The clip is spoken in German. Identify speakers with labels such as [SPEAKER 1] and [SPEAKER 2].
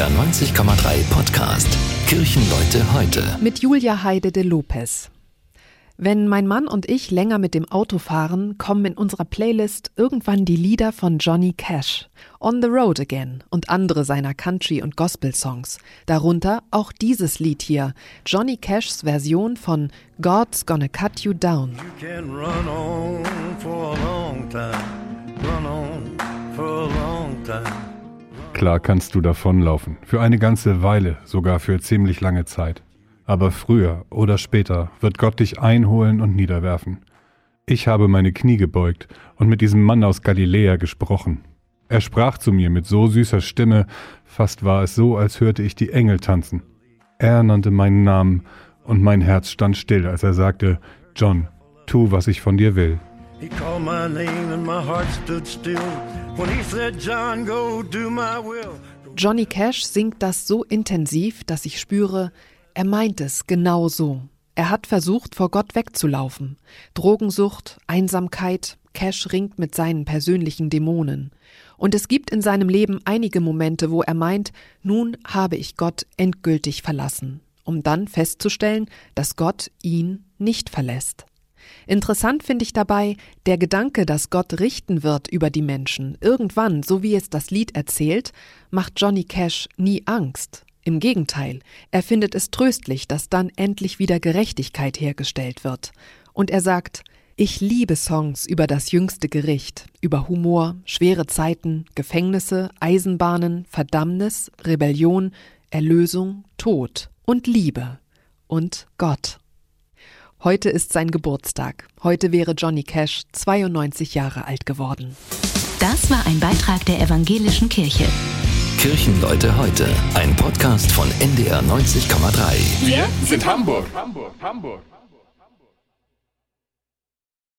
[SPEAKER 1] NDR 90,3 Podcast. Kirchenleute heute.
[SPEAKER 2] Mit Julia Heide de Lopez. Wenn mein Mann und ich länger mit dem Auto fahren, kommen in unserer Playlist irgendwann die Lieder von Johnny Cash, On the Road Again und andere seiner Country- und Gospel-Songs. Darunter auch dieses Lied hier, Johnny Cashs Version von God's Gonna Cut You Down.
[SPEAKER 3] You can run on for a long time, run on for a long time.
[SPEAKER 4] Klar kannst du davonlaufen, für eine ganze Weile, sogar für ziemlich lange Zeit. Aber früher oder später wird Gott dich einholen und niederwerfen. Ich habe meine Knie gebeugt und mit diesem Mann aus Galiläa gesprochen. Er sprach zu mir mit so süßer Stimme, fast war es so, als hörte ich die Engel tanzen. Er nannte meinen Namen und mein Herz stand still, als er sagte, John, tu, was ich von dir will.
[SPEAKER 3] He called my name and my heart stood still when he said, John, go do my will.
[SPEAKER 2] Johnny Cash singt das so intensiv, dass ich spüre, er meint es genau so. Er hat versucht, vor Gott wegzulaufen. Drogensucht, Einsamkeit, Cash ringt mit seinen persönlichen Dämonen. Und es gibt in seinem Leben einige Momente, wo er meint, nun habe ich Gott endgültig verlassen, um dann festzustellen, dass Gott ihn nicht verlässt. Interessant finde ich dabei der Gedanke, dass Gott richten wird über die Menschen. Irgendwann, so wie es das Lied erzählt, macht Johnny Cash nie Angst. Im Gegenteil, er findet es tröstlich, dass dann endlich wieder Gerechtigkeit hergestellt wird. Und er sagt, ich liebe Songs über das jüngste Gericht, über Humor, schwere Zeiten, Gefängnisse, Eisenbahnen, Verdammnis, Rebellion, Erlösung, Tod und Liebe und Gott. Heute ist sein Geburtstag. Heute wäre Johnny Cash 92 Jahre alt geworden.
[SPEAKER 5] Das war ein Beitrag der Evangelischen Kirche.
[SPEAKER 1] Kirchenleute heute. Ein Podcast von NDR 90,3.
[SPEAKER 4] Wir sind Hamburg. Hamburg, Hamburg.